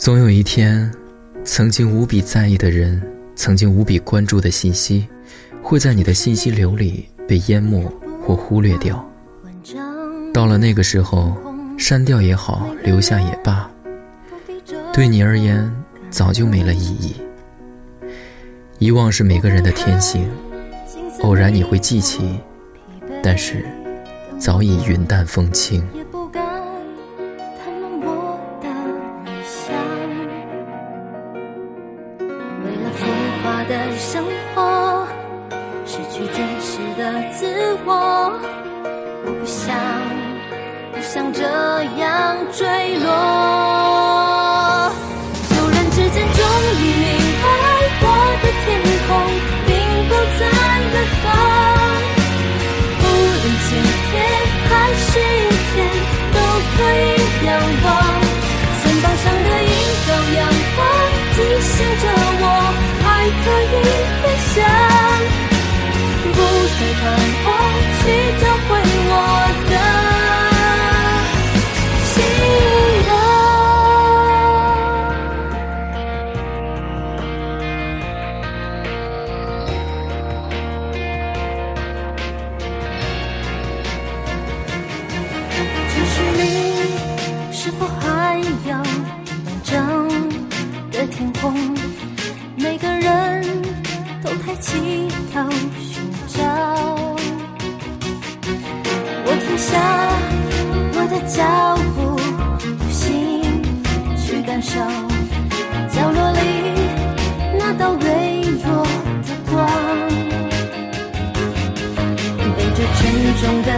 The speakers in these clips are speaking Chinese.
总有一天，曾经无比在意的人，曾经无比关注的信息，会在你的信息流里被淹没或忽略掉。到了那个时候，删掉也好，留下也罢，对你而言早就没了意义。遗忘是每个人的天性，偶然你会记起，但是早已云淡风轻。浮华的生活，失去真实的自我，我不想，不想这样坠落。突然之间，终于明白，我的天空并不在远方，无论晴天还是可以飞翔，不再彷徨，去找回我的信仰。城市里是否还有完整的天空？要寻找，我停下我的脚步，用心去感受角落里那道微弱的光，背着沉重的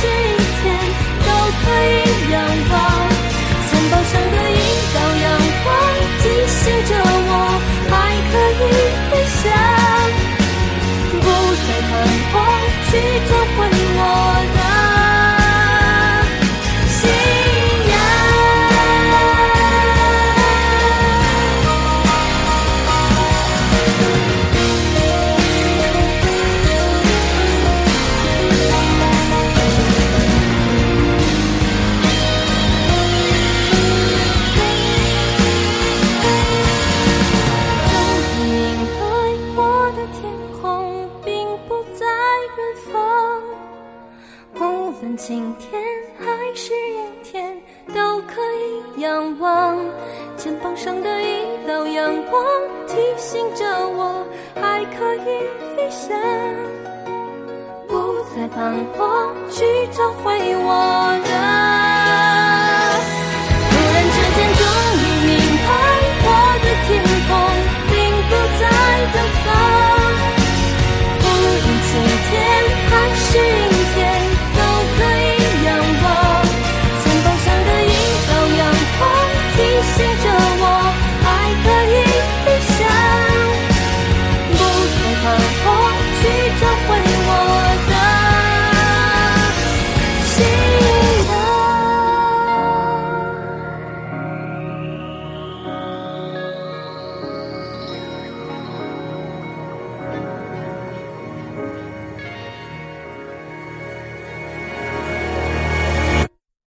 每一天都可以仰望城堡上的一道阳光，提醒着我还可以飞翔，不再彷徨，去找回。分晴天还是阴天，都可以仰望。肩膀上的一道阳光，提醒着我还可以飞翔，不再彷徨，去找回我。